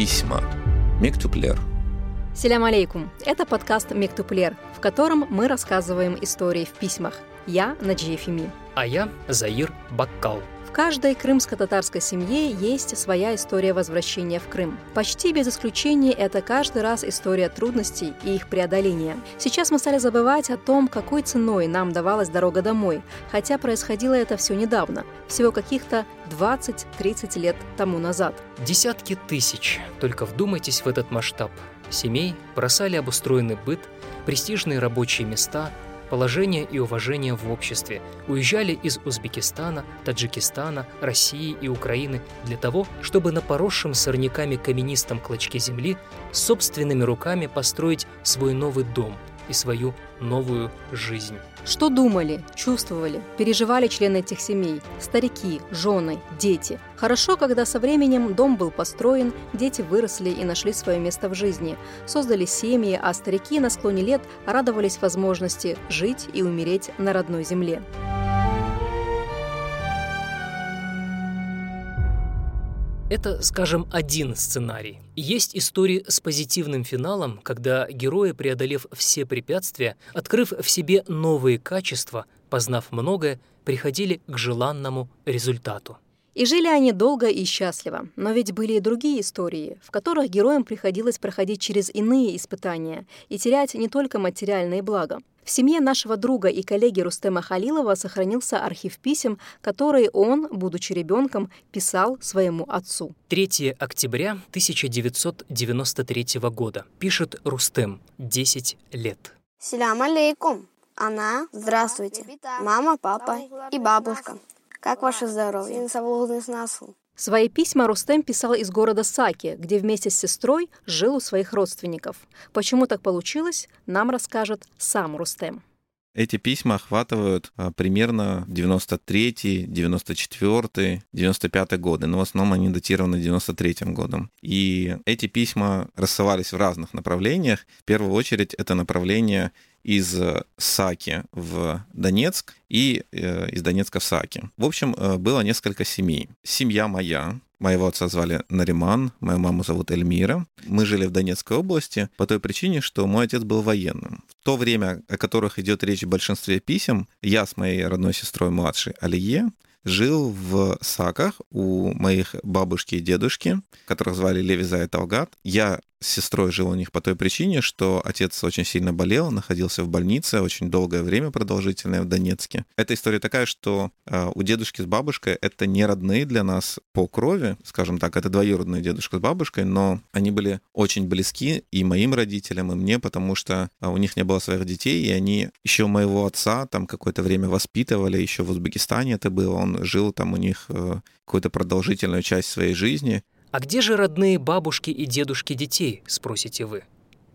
Письма. Мектюплер. Селям алейкум. Это подкаст Мектюплер, в котором мы рассказываем истории в письмах. Я Наджия Фими. А я Заир Баккал. Каждой крымско-татарской семье есть своя история возвращения в Крым. Почти без исключения это каждый раз история трудностей и их преодоления. Сейчас мы стали забывать о том, какой ценой нам давалась дорога домой, хотя происходило это все недавно, всего каких-то 20-30 лет тому назад. Десятки тысяч, только вдумайтесь в этот масштаб, семей бросали обустроенный быт, престижные рабочие места – положение и уважение в обществе, уезжали из Узбекистана, Таджикистана, России и Украины для того, чтобы на поросшем сорняками каменистом клочке земли собственными руками построить свой новый дом и свою новую жизнь. Что думали, чувствовали, переживали члены этих семей, старики, жены, дети. Хорошо, когда со временем дом был построен, дети выросли и нашли свое место в жизни, создали семьи, а старики на склоне лет радовались возможности жить и умереть на родной земле. Это, скажем, один сценарий. Есть истории с позитивным финалом, когда герои, преодолев все препятствия, открыв в себе новые качества, познав многое, приходили к желанному результату. И жили они долго и счастливо. Но ведь были и другие истории, в которых героям приходилось проходить через иные испытания и терять не только материальные блага. В семье нашего друга и коллеги Рустема Халилова сохранился архив писем, которые он, будучи ребенком, писал своему отцу. 3 октября 1993 года. Пишет Рустем, 10 лет. Селям алейкум. Она, здравствуйте. Мама, папа и бабушка. Как ваше здоровье? Свои письма Рустем писал из города Саки, где вместе с сестрой жил у своих родственников. Почему так получилось, нам расскажет сам Рустем. Эти письма охватывают а, примерно 93, 94, 95 годы, но в основном они датированы 93 годом. И эти письма рассылались в разных направлениях. В первую очередь это направление из э, Саки в Донецк и э, из Донецка в Саки. В общем, э, было несколько семей. Семья моя, Моего отца звали Нариман, мою маму зовут Эльмира. Мы жили в Донецкой области по той причине, что мой отец был военным. В то время, о которых идет речь в большинстве писем, я с моей родной сестрой младшей Алие жил в Саках у моих бабушки и дедушки, которых звали Леви Зай Талгат. Я с сестрой жил у них по той причине, что отец очень сильно болел, находился в больнице очень долгое время продолжительное в Донецке. Эта история такая, что э, у дедушки с бабушкой это не родные для нас по крови, скажем так, это двоюродные дедушка с бабушкой, но они были очень близки и моим родителям, и мне, потому что э, у них не было своих детей, и они еще моего отца там какое-то время воспитывали, еще в Узбекистане это было, он жил там у них э, какую-то продолжительную часть своей жизни, а где же родные бабушки и дедушки детей, спросите вы?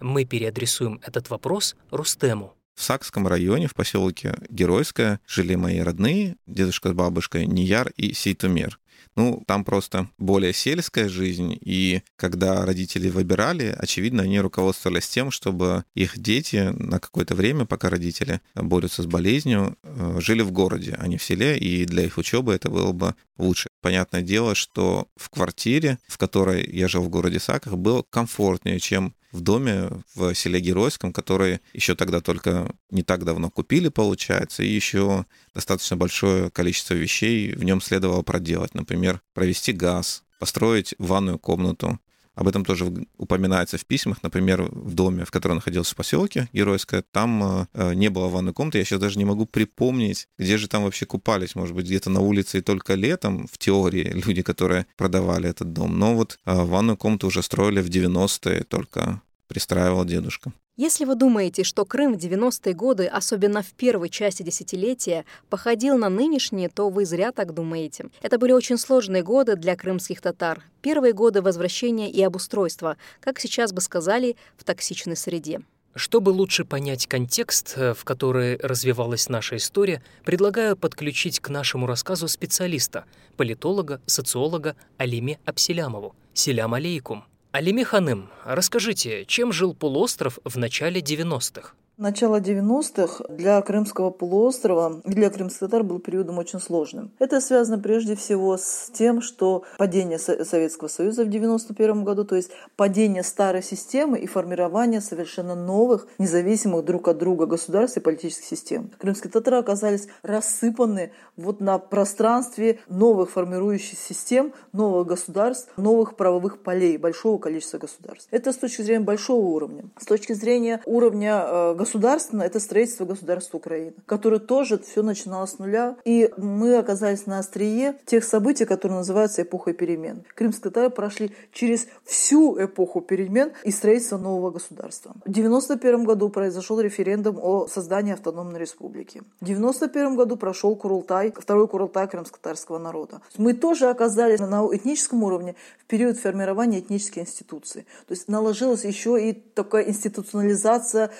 Мы переадресуем этот вопрос Рустему. В Сакском районе, в поселке Геройское, жили мои родные, дедушка с бабушкой Нияр и Сейтумер. Ну, там просто более сельская жизнь, и когда родители выбирали, очевидно, они руководствовались тем, чтобы их дети на какое-то время, пока родители борются с болезнью, э, жили в городе, а не в селе, и для их учебы это было бы лучше. Понятное дело, что в квартире, в которой я жил в городе Саках, было комфортнее, чем в доме в селе Геройском, который еще тогда только не так давно купили, получается, и еще достаточно большое количество вещей в нем следовало проделать. Например, провести газ, построить ванную комнату, об этом тоже упоминается в письмах. Например, в доме, в котором находился в поселке Геройское, там э, э, не было ванной комнаты. Я сейчас даже не могу припомнить, где же там вообще купались. Может быть, где-то на улице и только летом, в теории, люди, которые продавали этот дом. Но вот э, ванную комнату уже строили в 90-е, только пристраивал дедушка. Если вы думаете, что Крым в 90-е годы, особенно в первой части десятилетия, походил на нынешние, то вы зря так думаете. Это были очень сложные годы для крымских татар. Первые годы возвращения и обустройства, как сейчас бы сказали, в токсичной среде. Чтобы лучше понять контекст, э, в который развивалась наша история, предлагаю подключить к нашему рассказу специалиста, политолога, социолога Алиме Апселямову. Селям алейкум. Алиме Ханым, расскажите, чем жил полуостров в начале 90-х? Начало 90-х для Крымского полуострова и для крымских татар был периодом очень сложным. Это связано прежде всего с тем, что падение Советского Союза в 91 году, то есть падение старой системы и формирование совершенно новых, независимых друг от друга государств и политических систем. Крымские татары оказались рассыпаны вот на пространстве новых формирующих систем, новых государств, новых правовых полей, большого количества государств. Это с точки зрения большого уровня. С точки зрения уровня э, государственного, это строительство государства Украины, которое тоже все начиналось с нуля. И мы оказались на острие тех событий, которые называются эпохой перемен. Крымские татары прошли через всю эпоху перемен и строительство нового государства. В 1991 году произошел референдум о создании автономной республики. В 1991 году прошел Курултай, второй Курултай крымско-татарского народа. Мы тоже оказались на этническом уровне в период формирования этнической институции. То есть наложилась еще и такая институционализация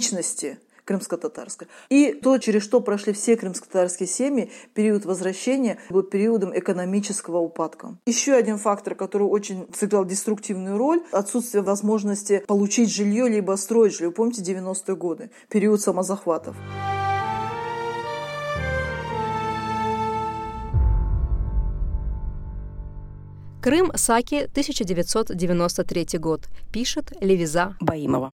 этничности крымско-татарской. И то, через что прошли все крымско-татарские семьи, период возвращения был периодом экономического упадка. Еще один фактор, который очень сыграл деструктивную роль, отсутствие возможности получить жилье либо строить жилье. Помните 90-е годы, период самозахватов. Крым, Саки, 1993 год. Пишет Левиза Баимова.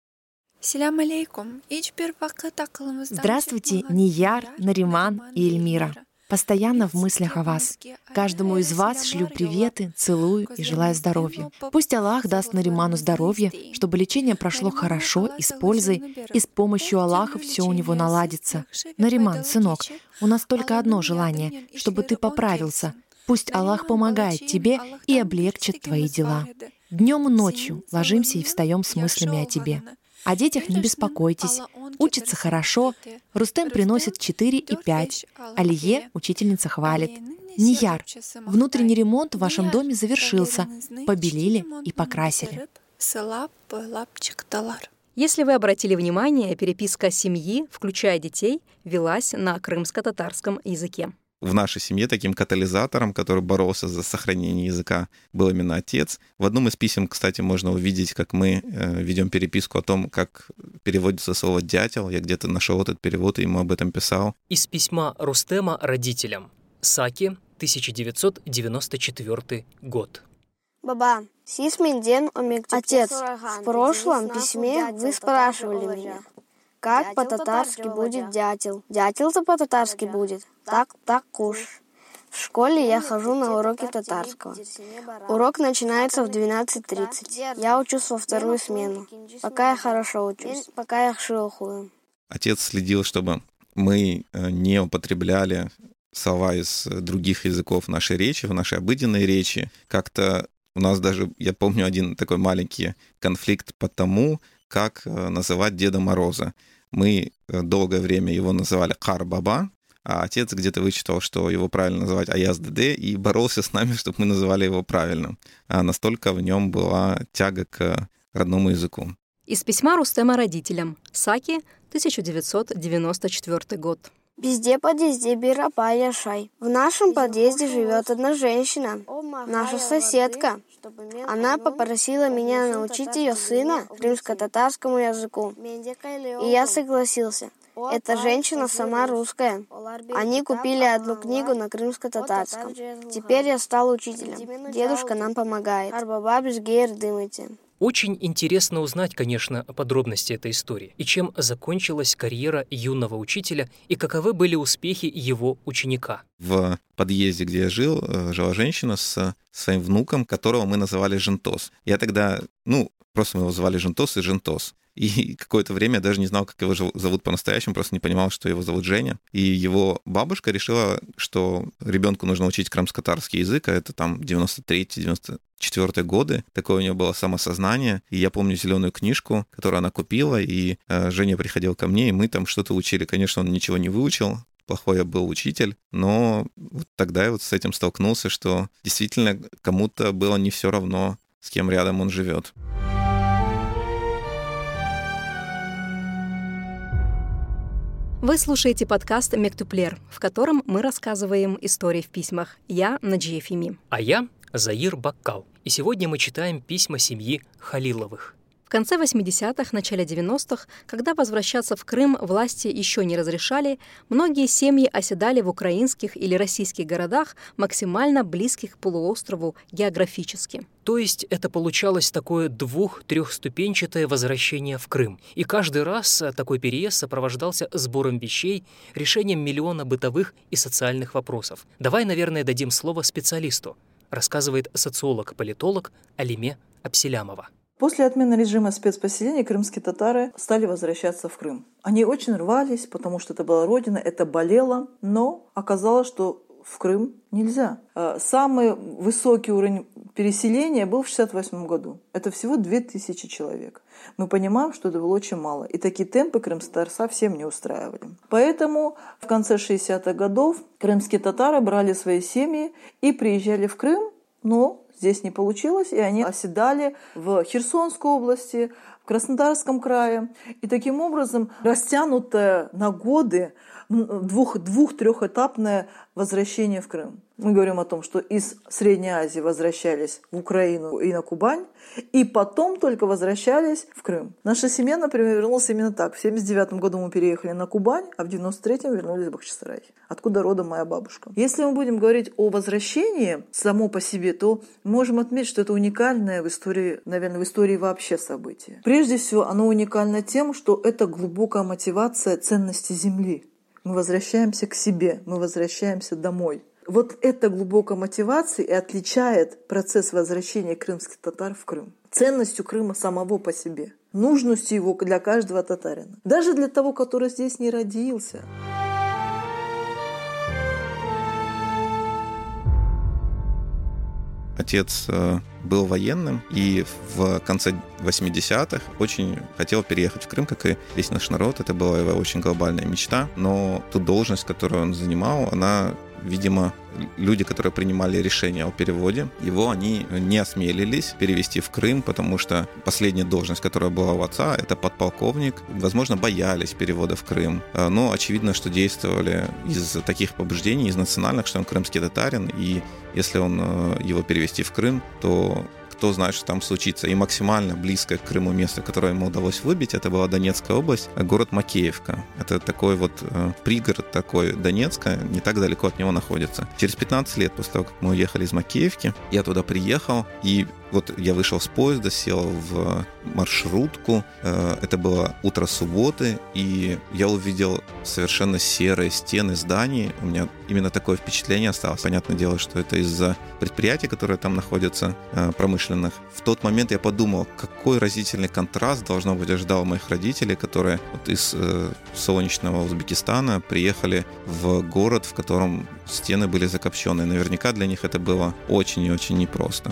Здравствуйте, Нияр, Нариман и Эльмира. Постоянно в мыслях о вас. Каждому из вас шлю приветы, целую и желаю здоровья. Пусть Аллах даст Нариману здоровье, чтобы лечение прошло хорошо и с пользой, и с помощью Аллаха все у него наладится. Нариман, сынок, у нас только одно желание, чтобы ты поправился. Пусть Аллах помогает тебе и облегчит твои дела. Днем и ночью ложимся и встаем с мыслями о тебе. О детях не беспокойтесь. Учится хорошо. Рустем приносит 4 и 5. Алие учительница хвалит. Нияр, внутренний ремонт в вашем доме завершился. Побелили и покрасили. Если вы обратили внимание, переписка семьи, включая детей, велась на крымско-татарском языке в нашей семье таким катализатором, который боролся за сохранение языка, был именно отец. В одном из писем, кстати, можно увидеть, как мы э, ведем переписку о том, как переводится слово «дятел». Я где-то нашел этот перевод и ему об этом писал. Из письма Рустема родителям. Саки, 1994 год. Баба, Отец, в прошлом письме вы спрашивали меня, как по-татарски будет дятел? Дятел-то по-татарски будет. Так, так куш. В школе я хожу на уроки татарского. Урок начинается в 12.30. Я учусь во вторую смену. Пока я хорошо учусь, пока я шилхую. Отец следил, чтобы мы э, не употребляли слова из других языков нашей речи, в нашей обыденной речи. Как-то у нас даже, я помню, один такой маленький конфликт по тому, как э, называть Деда Мороза. Мы э, долгое время его называли Кар-Баба, а отец где-то вычитал, что его правильно называть Аяз ДД, и боролся с нами, чтобы мы называли его правильно. А настолько в нем была тяга к родному языку. Из письма Рустема родителям. Саки, 1994 год. Везде подъезде бирапа яшай. В нашем подъезде живет одна женщина, наша соседка. Она попросила меня научить ее сына римско-татарскому языку. И я согласился. Эта женщина сама русская. Они купили одну книгу на крымско-татарском. Теперь я стал учителем. Дедушка нам помогает. Арбаба без гейр дымите. Очень интересно узнать, конечно, подробности этой истории и чем закончилась карьера юного учителя и каковы были успехи его ученика. В подъезде, где я жил, э, жила женщина с своим внуком, которого мы называли Жентос. Я тогда, ну, просто мы его звали Жентос и Жентос. И какое-то время я даже не знал, как его зовут по-настоящему, просто не понимал, что его зовут Женя. И его бабушка решила, что ребенку нужно учить крымско-татарский язык, а это там 93-94 годы. Такое у нее было самосознание. И я помню зеленую книжку, которую она купила, и э, Женя приходил ко мне, и мы там что-то учили. Конечно, он ничего не выучил, плохой я был учитель, но вот тогда я вот с этим столкнулся, что действительно кому-то было не все равно, с кем рядом он живет. Вы слушаете подкаст «Мектюплер», в котором мы рассказываем истории в письмах. Я Наджия Фими. А я Заир Баккал. И сегодня мы читаем письма семьи Халиловых. В конце 80-х, начале 90-х, когда возвращаться в Крым власти еще не разрешали, многие семьи оседали в украинских или российских городах, максимально близких к полуострову географически. То есть это получалось такое двух-трехступенчатое возвращение в Крым. И каждый раз такой переезд сопровождался сбором вещей, решением миллиона бытовых и социальных вопросов. Давай, наверное, дадим слово специалисту, рассказывает социолог-политолог Алиме Абселямова. После отмены режима спецпоселения крымские татары стали возвращаться в Крым. Они очень рвались, потому что это была родина, это болело, но оказалось, что в Крым нельзя. А, самый высокий уровень переселения был в 1968 году. Это всего 2000 человек. Мы понимаем, что это было очень мало. И такие темпы крымские татар совсем не устраивали. Поэтому в конце 60-х годов крымские татары брали свои семьи и приезжали в Крым, но здесь не получилось, и они оседали в Херсонской области, в Краснодарском крае. И таким образом растянутое на годы двух, двух-трехэтапное возвращение в Крым. Мы говорим о том, что из Средней Азии возвращались в Украину и на Кубань, и потом только возвращались в Крым. Наша семья, например, вернулась именно так. В 79 году мы переехали на Кубань, а в 93-м вернулись в Бахчисарай, откуда родом моя бабушка. Если мы будем говорить о возвращении само по себе, то можем отметить, что это уникальное в истории, наверное, в истории вообще событие. Прежде всего, оно уникально тем, что это глубокая мотивация ценности Земли. Мы возвращаемся к себе, мы возвращаемся домой. Вот эта глубокая мотивация и отличает процесс возвращения крымских татар в Крым. Ценностью Крыма самого по себе. Нужностью его для каждого татарина. Даже для того, который здесь не родился. Отец э, был военным и в конце 80-х очень хотел переехать в Крым, как и весь наш народ. Это была его очень глобальная мечта. Но ту должность, которую он занимал, она видимо, люди, которые принимали решение о переводе, его они не осмелились перевести в Крым, потому что последняя должность, которая была у отца, это подполковник. Возможно, боялись перевода в Крым. А, но очевидно, что действовали из таких побуждений, из национальных, что он крымский татарин, и если он э, его перевести в Крым, то кто знает, что там случится. И максимально близкое к Крыму место, которое ему удалось выбить, это была Донецкая область, город Макеевка. Это такой вот э, пригород такой Донецка, не так далеко от него находится. Через 15 лет после того, как мы уехали из Макеевки, я туда приехал, и вот я вышел с поезда, сел в маршрутку. Э, это было утро субботы, и я увидел совершенно серые стены зданий. У меня именно такое впечатление осталось. Понятное дело, что это из-за предприятий, которые там находятся, э, промышленных. В тот момент я подумал, какой разительный контраст, должно быть, ожидал моих родителей, которые вот из э, солнечного Узбекистана приехали в город, в котором стены были закопченные. Наверняка для них это было очень и очень непросто.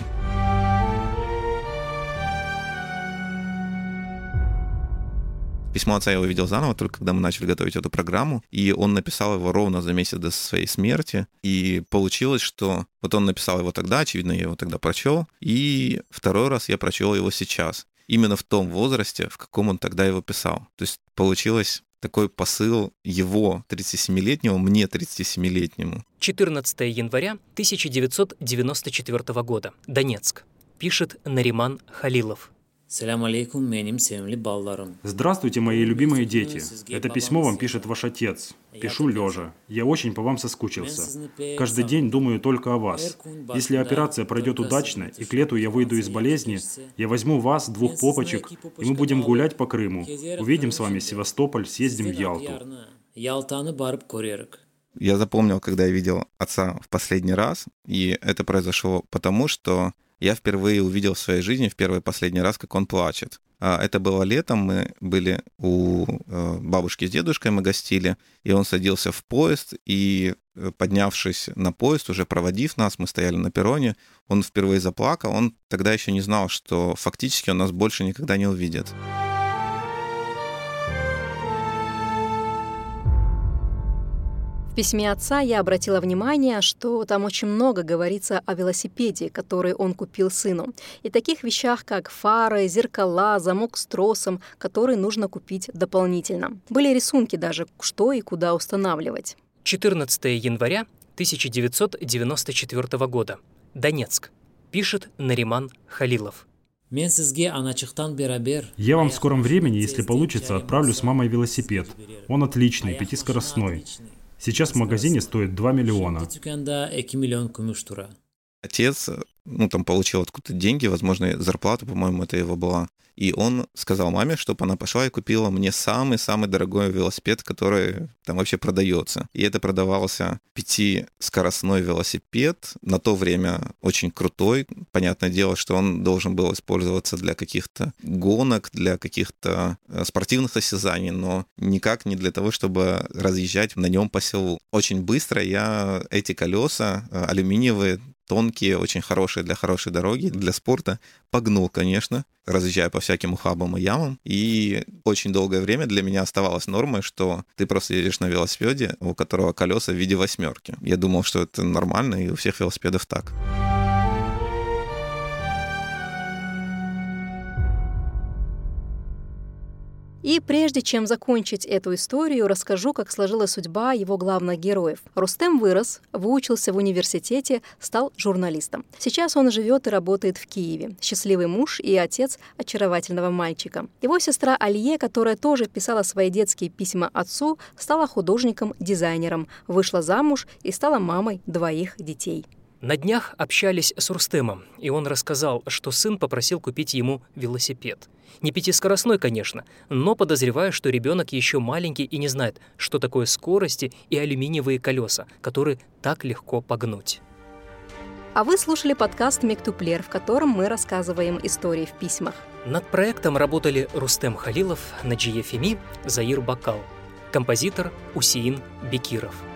Письмо отца я увидел заново, только когда мы начали готовить эту программу, и он написал его ровно за месяц до своей смерти, и получилось, что вот он написал его тогда, очевидно, я его тогда прочел, и второй раз я прочел его сейчас, именно в том возрасте, в каком он тогда его писал. То есть получилось такой посыл его 37-летнего мне 37-летнему. 14 января 1994 года. Донецк. Пишет Нариман Халилов. Здравствуйте, мои любимые дети. Это письмо вам пишет ваш отец. Пишу лежа. Я очень по вам соскучился. Каждый день думаю только о вас. Если операция пройдет удачно, и к лету я выйду из болезни, я возьму вас, двух попочек, и мы будем гулять по Крыму. Увидим с вами Севастополь, съездим в Ялту. Я запомнил, когда я видел отца в последний раз, и это произошло потому, что я впервые увидел в своей жизни в первый и последний раз, как он плачет. А, это было летом, мы были у э, бабушки с дедушкой, мы гостили, и он садился в поезд, и э, поднявшись на поезд, уже проводив нас, мы стояли на перроне, он впервые заплакал, он тогда еще не знал, что фактически он нас больше никогда не увидит. В письме отца я обратила внимание, что там очень много говорится о велосипеде, который он купил сыну, и таких вещах, как фары, зеркала, замок с тросом, который нужно купить дополнительно. Были рисунки даже, что и куда устанавливать. 14 января 1994 года. Донецк. Пишет Нариман Халилов. Я вам в скором времени, если получится, отправлю с мамой велосипед. Он отличный, пятискоростной. Сейчас в магазине стоит 2 миллиона. Отец, ну, там получил откуда-то деньги, возможно, зарплату, по-моему, это его была. И он сказал маме, чтобы она пошла и купила мне самый-самый дорогой велосипед, который там вообще продается. И это продавался пятискоростной велосипед, на то время очень крутой. Понятное дело, что он должен был использоваться для каких-то гонок, для каких-то э, спортивных состязаний, но никак не для того, чтобы разъезжать на нем по селу. Очень быстро я эти колеса э, алюминиевые тонкие, очень хорошие для хорошей дороги, для спорта. Погнул, конечно, разъезжая по всяким ухабам и ямам. И очень долгое время для меня оставалось нормой, что ты просто едешь на велосипеде, у которого колеса в виде восьмерки. Я думал, что это нормально, и у всех велосипедов так. И прежде чем закончить эту историю, расскажу, как сложилась судьба его главных героев. Рустем вырос, выучился в университете, стал журналистом. Сейчас он живет и работает в Киеве. Счастливый муж и отец очаровательного мальчика. Его сестра Алье, которая тоже писала свои детские письма отцу, стала художником-дизайнером, вышла замуж и стала мамой двоих детей. На днях общались с Рустемом, и он рассказал, что сын попросил купить ему велосипед. Не пятискоростной, конечно, но подозреваю, что ребенок еще маленький и не знает, что такое скорости и алюминиевые колеса, которые так легко погнуть. А вы слушали подкаст «Мектюплер», в котором мы рассказываем истории в письмах. Над проектом работали Рустем Халилов, Наджие Феми, Заир Бакал, композитор Усиин Бекиров –